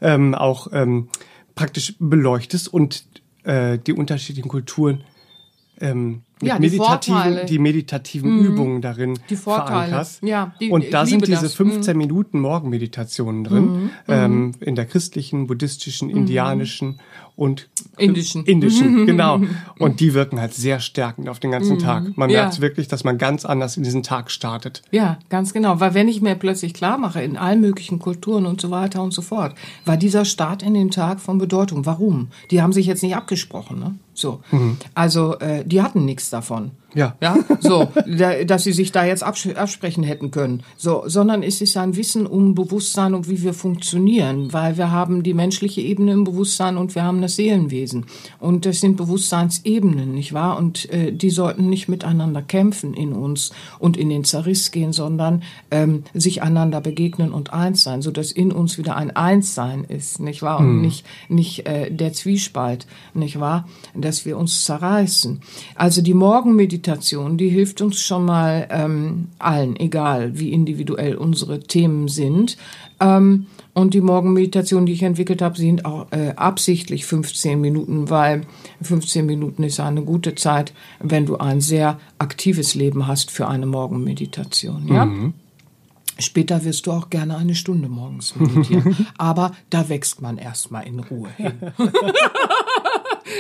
ähm, auch ähm, praktisch beleuchtest und äh, die unterschiedlichen Kulturen ähm, ja, die, meditativen, die meditativen mhm. Übungen darin die verankerst. Ja, die, und da sind diese das. 15 mhm. Minuten Morgenmeditationen drin, mhm. ähm, in der christlichen, buddhistischen, mhm. indianischen und indischen. Indischen, genau. Und die wirken halt sehr stärkend auf den ganzen mhm. Tag. Man ja. merkt wirklich, dass man ganz anders in diesen Tag startet. Ja, ganz genau. Weil wenn ich mir plötzlich klar mache, in allen möglichen Kulturen und so weiter und so fort, war dieser Start in den Tag von Bedeutung. Warum? Die haben sich jetzt nicht abgesprochen, ne? So. Mhm. Also, äh, die hatten nichts davon. Ja. Ja, so, dass sie sich da jetzt absprechen hätten können. So, sondern es ist ein Wissen um Bewusstsein und wie wir funktionieren, weil wir haben die menschliche Ebene im Bewusstsein und wir haben das Seelenwesen. Und das sind Bewusstseinsebenen, nicht wahr? Und äh, die sollten nicht miteinander kämpfen in uns und in den Zerriss gehen, sondern ähm, sich einander begegnen und eins sein, so dass in uns wieder ein Einssein ist, nicht wahr? Und mhm. nicht, nicht äh, der Zwiespalt, nicht wahr? Dass wir uns zerreißen. Also die Morgenmeditation Meditation, die hilft uns schon mal ähm, allen, egal wie individuell unsere Themen sind. Ähm, und die Morgenmeditation, die ich entwickelt habe, sind auch äh, absichtlich 15 Minuten, weil 15 Minuten ist eine gute Zeit, wenn du ein sehr aktives Leben hast für eine Morgenmeditation. Ja? Mhm. Später wirst du auch gerne eine Stunde morgens meditieren. Aber da wächst man erstmal in Ruhe hin.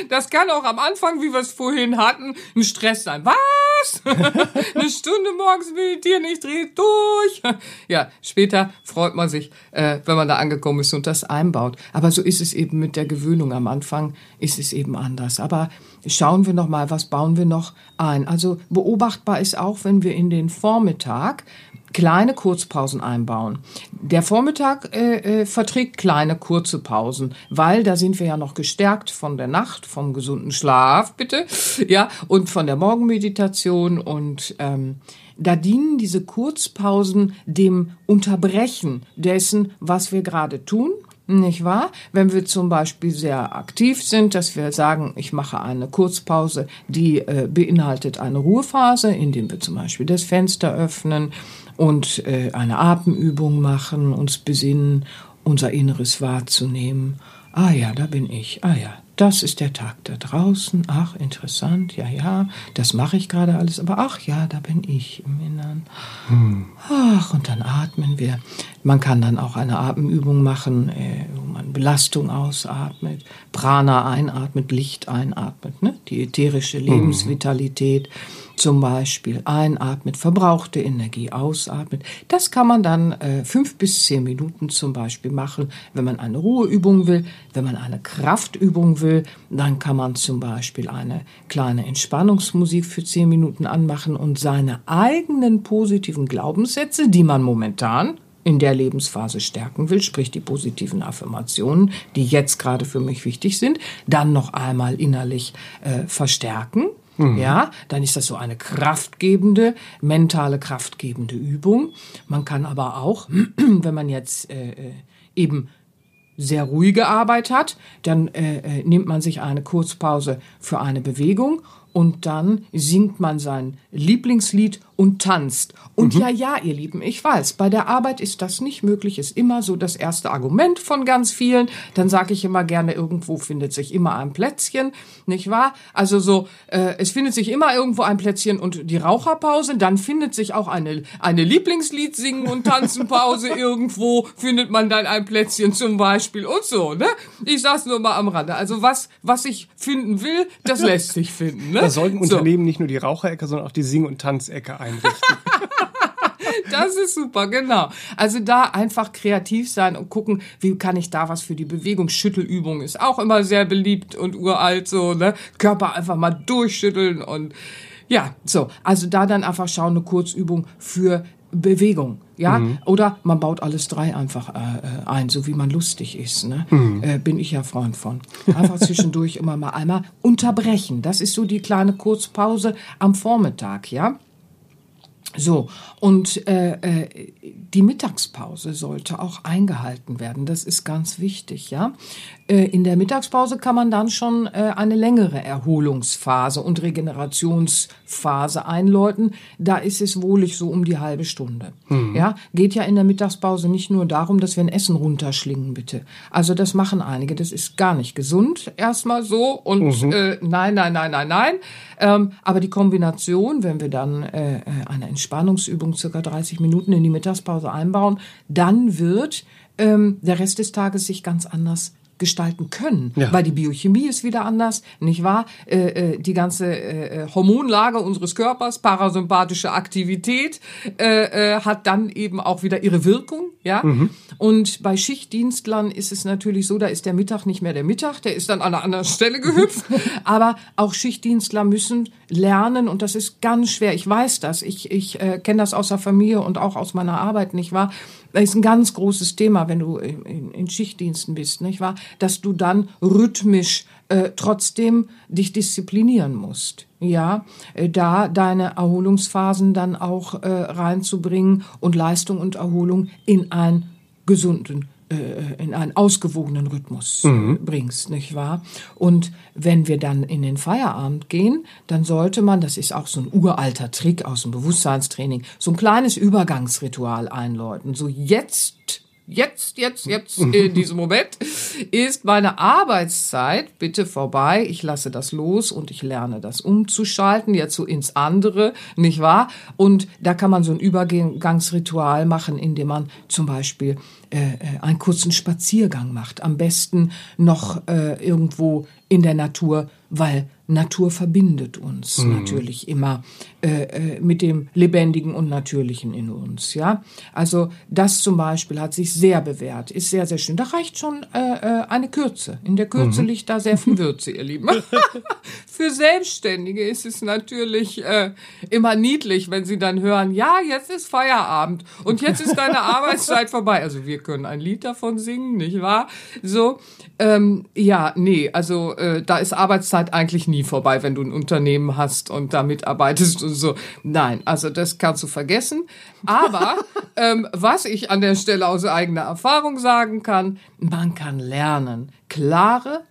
Das kann auch am Anfang, wie wir es vorhin hatten, ein Stress sein. Was? Eine Stunde morgens meditieren, ich drehe durch. Ja, später freut man sich, äh, wenn man da angekommen ist und das einbaut. Aber so ist es eben mit der Gewöhnung. Am Anfang ist es eben anders. Aber schauen wir noch mal, was bauen wir noch ein? Also beobachtbar ist auch, wenn wir in den Vormittag kleine Kurzpausen einbauen. Der Vormittag äh, äh, verträgt kleine kurze Pausen, weil da sind wir ja noch gestärkt von der Nacht, vom gesunden Schlaf, bitte, ja, und von der Morgenmeditation und ähm, da dienen diese Kurzpausen dem Unterbrechen dessen, was wir gerade tun nicht wahr? Wenn wir zum Beispiel sehr aktiv sind, dass wir sagen, ich mache eine Kurzpause, die äh, beinhaltet eine Ruhephase, indem wir zum Beispiel das Fenster öffnen und äh, eine Atemübung machen, uns besinnen, unser Inneres wahrzunehmen. Ah ja, da bin ich. Ah ja, das ist der Tag da draußen. Ach, interessant. Ja, ja, das mache ich gerade alles. Aber ach ja, da bin ich im Innern. Hm. Ach, und dann atmen wir. Man kann dann auch eine Atemübung machen, äh, wo man Belastung ausatmet, Prana einatmet, Licht einatmet, ne? die ätherische hm. Lebensvitalität. Hm zum Beispiel einatmet, verbrauchte Energie ausatmet. Das kann man dann äh, fünf bis zehn Minuten zum Beispiel machen, wenn man eine Ruheübung will. Wenn man eine Kraftübung will, dann kann man zum Beispiel eine kleine Entspannungsmusik für zehn Minuten anmachen und seine eigenen positiven Glaubenssätze, die man momentan in der Lebensphase stärken will, sprich die positiven Affirmationen, die jetzt gerade für mich wichtig sind, dann noch einmal innerlich äh, verstärken Mhm. Ja, dann ist das so eine kraftgebende, mentale kraftgebende Übung. Man kann aber auch, wenn man jetzt äh, äh, eben sehr ruhige Arbeit hat, dann äh, äh, nimmt man sich eine Kurzpause für eine Bewegung und dann singt man sein Lieblingslied und tanzt. Und mhm. ja, ja, ihr Lieben, ich weiß, bei der Arbeit ist das nicht möglich, ist immer so das erste Argument von ganz vielen. Dann sage ich immer gerne, irgendwo findet sich immer ein Plätzchen, nicht wahr? Also so, äh, es findet sich immer irgendwo ein Plätzchen und die Raucherpause, dann findet sich auch eine, eine Lieblingslied singen und tanzen Pause irgendwo, findet man dann ein Plätzchen zum Beispiel und so, ne? Ich sag's nur mal am Rande. Also was, was ich finden will, das lässt sich finden, ne? Da sollten Unternehmen so. nicht nur die Raucherecke, sondern auch die Sing- und Tanzecke ein einrichten. Das ist super, genau. Also da einfach kreativ sein und gucken, wie kann ich da was für die Bewegung. Schüttelübung ist auch immer sehr beliebt und uralt so, ne? Körper einfach mal durchschütteln und ja, so. Also da dann einfach schauen, eine Kurzübung für Bewegung, ja, mhm. oder man baut alles drei einfach äh, äh, ein, so wie man lustig ist, ne? Mhm. Äh, bin ich ja Freund von. Einfach zwischendurch immer mal einmal unterbrechen. Das ist so die kleine Kurzpause am Vormittag, ja. So, und äh, äh, die Mittagspause sollte auch eingehalten werden. Das ist ganz wichtig, ja. Äh, in der Mittagspause kann man dann schon äh, eine längere Erholungsphase und Regenerationsphase einläuten. Da ist es wohlig so um die halbe Stunde. Mhm. Ja, geht ja in der Mittagspause nicht nur darum, dass wir ein Essen runterschlingen, bitte. Also das machen einige. Das ist gar nicht gesund. Erstmal so und mhm. äh, nein, nein, nein, nein, nein. Ähm, aber die Kombination, wenn wir dann äh, äh eine Entspannungsübung circa 30 Minuten in die Mittagspause einbauen, dann wird ähm, der Rest des Tages sich ganz anders gestalten können, ja. weil die Biochemie ist wieder anders, nicht wahr? Äh, äh, die ganze äh, Hormonlage unseres Körpers, parasympathische Aktivität, äh, äh, hat dann eben auch wieder ihre Wirkung, ja. Mhm. Und bei Schichtdienstlern ist es natürlich so, da ist der Mittag nicht mehr der Mittag, der ist dann an einer anderen Stelle gehüpft. Aber auch Schichtdienstler müssen lernen und das ist ganz schwer. Ich weiß das, ich ich äh, kenne das aus der Familie und auch aus meiner Arbeit, nicht wahr? Das ist ein ganz großes Thema, wenn du in, in Schichtdiensten bist, nicht wahr? Dass du dann rhythmisch äh, trotzdem dich disziplinieren musst. Ja, äh, da deine Erholungsphasen dann auch äh, reinzubringen und Leistung und Erholung in einen gesunden in einen ausgewogenen Rhythmus mhm. bringst, nicht wahr? Und wenn wir dann in den Feierabend gehen, dann sollte man, das ist auch so ein uralter Trick aus dem Bewusstseinstraining, so ein kleines Übergangsritual einläuten. So jetzt jetzt, jetzt, jetzt, in diesem Moment, ist meine Arbeitszeit bitte vorbei. Ich lasse das los und ich lerne das umzuschalten, jetzt so ins andere, nicht wahr? Und da kann man so ein Übergangsritual machen, indem man zum Beispiel äh, äh einen kurzen Spaziergang macht. Am besten noch äh, irgendwo in der Natur, weil Natur verbindet uns mhm. natürlich immer äh, äh, mit dem Lebendigen und Natürlichen in uns. Ja, also das zum Beispiel hat sich sehr bewährt, ist sehr sehr schön. Da reicht schon äh, äh eine Kürze. In der Kürze mhm. liegt da sehr viel Würze, ihr Lieben. Für Selbstständige ist es natürlich äh, immer niedlich, wenn sie dann hören, ja, jetzt ist Feierabend und jetzt ist deine Arbeitszeit vorbei. Also wir können ein Lied davon singen, nicht wahr? So, ähm, ja, nee, also äh, da ist Arbeitszeit eigentlich nie vorbei, wenn du ein Unternehmen hast und da mitarbeitest und so. Nein, also das kannst du vergessen. Aber ähm, was ich an der Stelle aus eigener Erfahrung sagen kann, man kann lernen, klare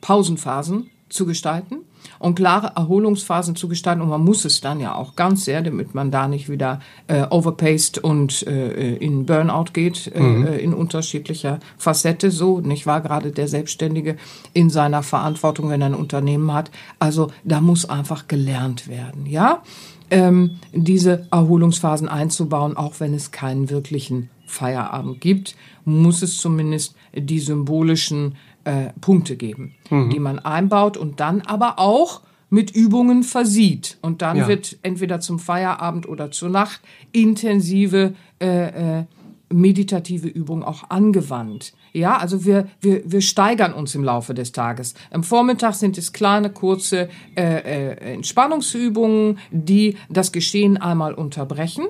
Pausenphasen zu gestalten und klare Erholungsphasen zu gestalten. Und man muss es dann ja auch ganz sehr, damit man da nicht wieder äh, overpaced und äh, in Burnout geht, äh, mhm. äh, in unterschiedlicher Facette. So, nicht wahr? Gerade der Selbstständige in seiner Verantwortung, wenn er ein Unternehmen hat. Also da muss einfach gelernt werden, ja? Ähm, diese Erholungsphasen einzubauen, auch wenn es keinen wirklichen Feierabend gibt, muss es zumindest die symbolischen äh, Punkte geben, mhm. die man einbaut und dann aber auch mit Übungen versieht. Und dann ja. wird entweder zum Feierabend oder zur Nacht intensive äh, äh, meditative Übung auch angewandt. Ja, also wir, wir, wir steigern uns im Laufe des Tages. Am Vormittag sind es kleine, kurze äh, äh, Entspannungsübungen, die das Geschehen einmal unterbrechen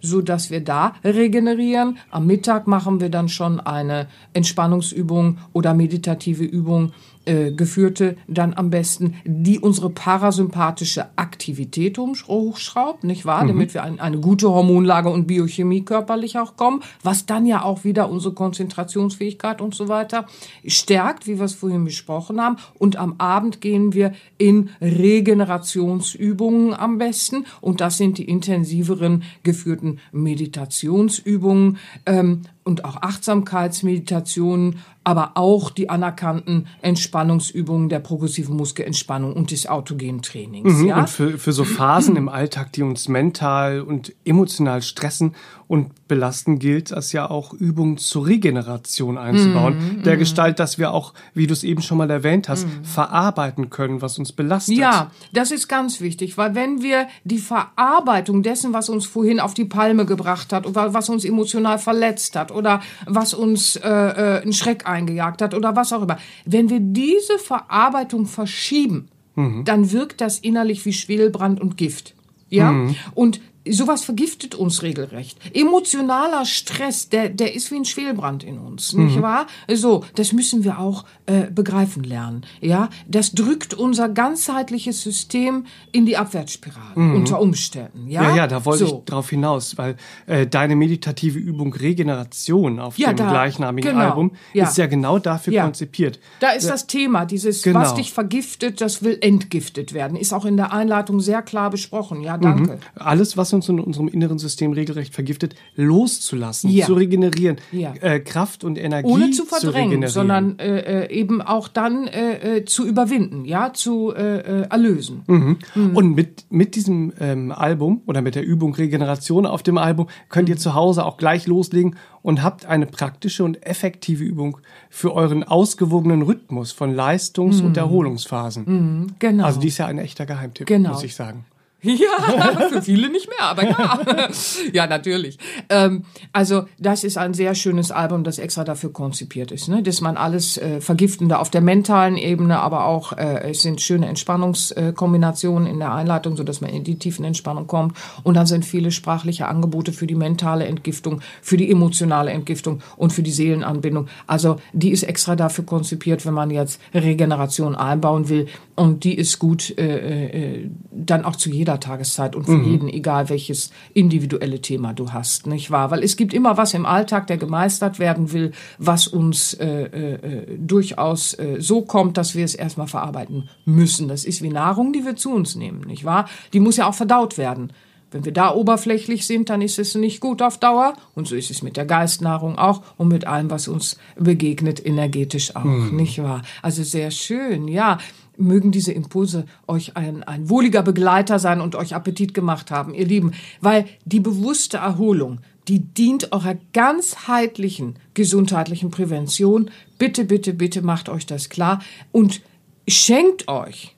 so dass wir da regenerieren. Am Mittag machen wir dann schon eine Entspannungsübung oder meditative Übung, äh, geführte dann am besten, die unsere parasympathische Aktivität hochschraubt, nicht wahr? Mhm. Damit wir ein, eine gute Hormonlage und Biochemie körperlich auch kommen, was dann ja auch wieder unsere Konzentrationsfähigkeit und so weiter stärkt, wie wir es vorhin besprochen haben. Und am Abend gehen wir in Regenerationsübungen am besten. Und das sind die intensiveren geführten Meditationsübungen. Ähm, und auch Achtsamkeitsmeditationen, aber auch die anerkannten Entspannungsübungen der progressiven Muskelentspannung und des autogenen Trainings. Mhm, ja? Und für, für so Phasen im Alltag, die uns mental und emotional stressen und belasten, gilt es ja auch Übungen zur Regeneration einzubauen. Mm, der mm. Gestalt, dass wir auch, wie du es eben schon mal erwähnt hast, mm. verarbeiten können, was uns belastet. Ja, das ist ganz wichtig, weil wenn wir die Verarbeitung dessen, was uns vorhin auf die Palme gebracht hat oder was uns emotional verletzt hat oder was uns äh, äh, einen Schreck eingejagt hat oder was auch immer, wenn wir diese Verarbeitung verschieben, mhm. dann wirkt das innerlich wie Schwelbrand und Gift. Ja, mhm. und sowas vergiftet uns regelrecht. Emotionaler Stress, der, der ist wie ein Schwelbrand in uns, nicht wahr? So, das müssen wir auch äh, begreifen lernen. Ja, das drückt unser ganzheitliches System in die Abwärtsspirale unter Umständen. Ja, Ja, ja, da wollte so. ich drauf hinaus, weil äh, deine meditative Übung Regeneration auf Ja, dem da- gleichnamigen genau, Album ja. ist ja genau dafür konzipiert. Da ist das Thema, dieses, Genau. was dich vergiftet, das will entgiftet werden. Ist auch in der Einleitung sehr klar besprochen. Ja, danke. Alles, was uns in unserem inneren System regelrecht vergiftet, loszulassen, Ja. zu regenerieren, Ja. äh, Kraft und Energie Ohne zu verdrängen, regenerieren. sondern äh, äh, eben auch dann äh, äh, zu überwinden, ja, zu äh, erlösen. Mhm. Und mit, mit diesem ähm, Album oder mit der Übung Regeneration auf dem Album könnt Mhm. ihr zu Hause auch gleich loslegen und habt eine praktische und effektive Übung für euren ausgewogenen Rhythmus von Leistungs- und Erholungsphasen. Genau. Also die ist ja ein echter Geheimtipp, Genau. muss ich sagen. Ja, für viele nicht mehr, aber ja. ja, natürlich. Ähm, also das ist ein sehr schönes Album, das extra dafür konzipiert ist, ne? dass man alles äh, Vergiftende auf der mentalen Ebene, aber auch äh, es sind schöne Entspannungskombinationen in der Einleitung, so dass man in die tiefen Entspannung kommt. Und dann sind viele sprachliche Angebote für die mentale Entgiftung, für die emotionale Entgiftung und für die Seelenanbindung. Also die ist extra dafür konzipiert, wenn man jetzt Regeneration einbauen will. Und die ist gut äh, äh, dann auch zu jeder Tageszeit und für jeden, egal welches individuelle Thema du hast, nicht wahr? Weil es gibt immer was im Alltag, der gemeistert werden will, was uns äh, äh, durchaus äh, so kommt, dass wir es erstmal verarbeiten müssen. Das ist wie Nahrung, die wir zu uns nehmen, nicht wahr? Die muss ja auch verdaut werden. Wenn wir da oberflächlich sind, dann ist es nicht gut auf Dauer. Und so ist es mit der Geistnahrung auch und mit allem, was uns begegnet, energetisch auch, nicht wahr? Also sehr schön, ja. Mögen diese Impulse euch ein, ein wohliger Begleiter sein und euch Appetit gemacht haben, ihr Lieben. Weil die bewusste Erholung, die dient eurer ganzheitlichen gesundheitlichen Prävention. Bitte, bitte, bitte macht euch das klar und schenkt euch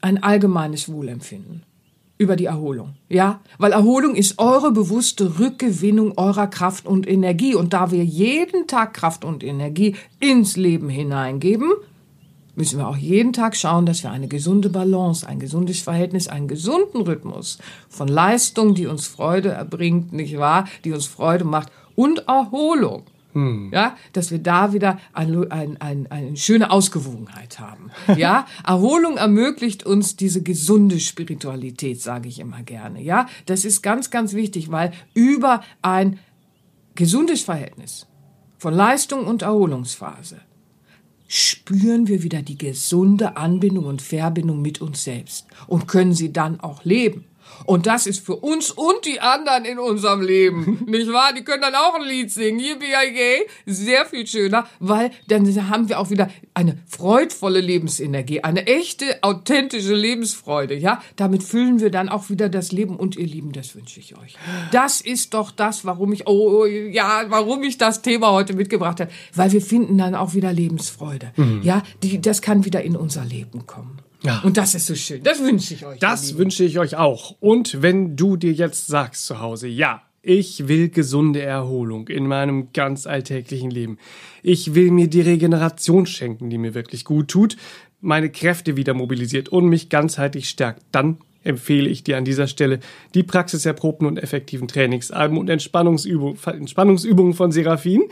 ein allgemeines Wohlempfinden über die Erholung. Ja, weil Erholung ist eure bewusste Rückgewinnung eurer Kraft und Energie. Und da wir jeden Tag Kraft und Energie ins Leben hineingeben, müssen wir auch jeden Tag schauen, dass wir eine gesunde Balance, ein gesundes Verhältnis, einen gesunden Rhythmus von Leistung, die uns Freude erbringt, nicht wahr, die uns Freude macht und Erholung. Ja, dass wir da wieder ein, ein, ein, eine schöne Ausgewogenheit haben. Ja, Erholung ermöglicht uns diese gesunde Spiritualität, sage ich immer gerne. Ja, das ist ganz, ganz wichtig, weil über ein gesundes Verhältnis von Leistung und Erholungsphase spüren wir wieder die gesunde Anbindung und Verbindung mit uns selbst und können sie dann auch leben. Und das ist für uns und die anderen in unserem Leben, nicht wahr? Die können dann auch ein Lied singen, yippie sehr viel schöner, weil dann haben wir auch wieder eine freudvolle Lebensenergie, eine echte, authentische Lebensfreude, ja? Damit füllen wir dann auch wieder das Leben und ihr Lieben, das wünsche ich euch. Das ist doch das, warum ich, oh, ja, warum ich das Thema heute mitgebracht habe, weil wir finden dann auch wieder Lebensfreude, ja? Die, das kann wieder in unser Leben kommen. Ja. Und das ist so schön. Das wünsche ich euch. Das wünsche ich euch auch. Und wenn du dir jetzt sagst zu Hause, ja, ich will gesunde Erholung in meinem ganz alltäglichen Leben. Ich will mir die Regeneration schenken, die mir wirklich gut tut, meine Kräfte wieder mobilisiert und mich ganzheitlich stärkt. Dann empfehle ich dir an dieser Stelle die praxiserprobten und effektiven Trainingsalben und Entspannungsübung, Entspannungsübungen von Seraphin.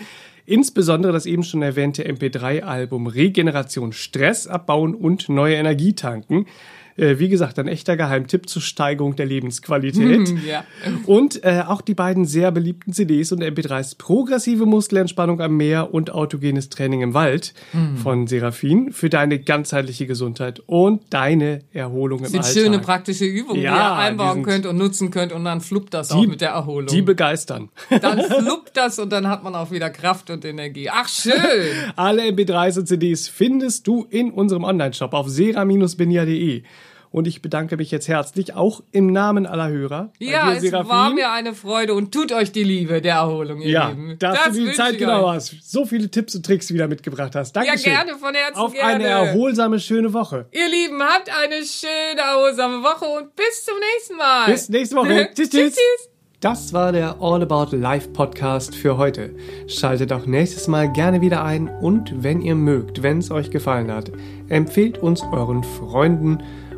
Insbesondere das eben schon erwähnte MP3-Album Regeneration Stress abbauen und neue Energie tanken. Äh, Wie gesagt, ein echter Geheimtipp zur Steigerung der Lebensqualität. Ja. Und äh, auch die beiden sehr beliebten CDs und MP3s Progressive Muskelentspannung am Meer und Autogenes Training im Wald von Seraphin für deine ganzheitliche Gesundheit und deine Erholung im Das sind Alltag. schöne praktische Übungen, Ja, die ihr einbauen könnt und nutzen könnt und dann fluppt das auch die, mit der Erholung. Die begeistern. dann fluppt das und dann hat man auch wieder Kraft und Energie. Ach, schön. Alle MP3s und CDs findest du in unserem Onlineshop auf sera-benia.de. Und ich bedanke mich jetzt herzlich auch im Namen aller Hörer. Ja, es Seraphin. war mir eine Freude und tut euch die Liebe der Erholung, ihr Ja, Lieben. dass du die Zeit genau euch. hast. So viele Tipps und Tricks wieder mitgebracht hast. Ja, Dankeschön. gerne, von Herzen Auf gerne. eine erholsame, schöne Woche. Ihr Lieben, habt eine schöne, erholsame Woche und bis zum nächsten Mal. Bis nächste Woche. tschüss, tschüss. tschüss, tschüss. Das war der All About Life Podcast für heute. Schaltet auch nächstes Mal gerne wieder ein und wenn ihr mögt, wenn es euch gefallen hat, empfehlt uns euren Freunden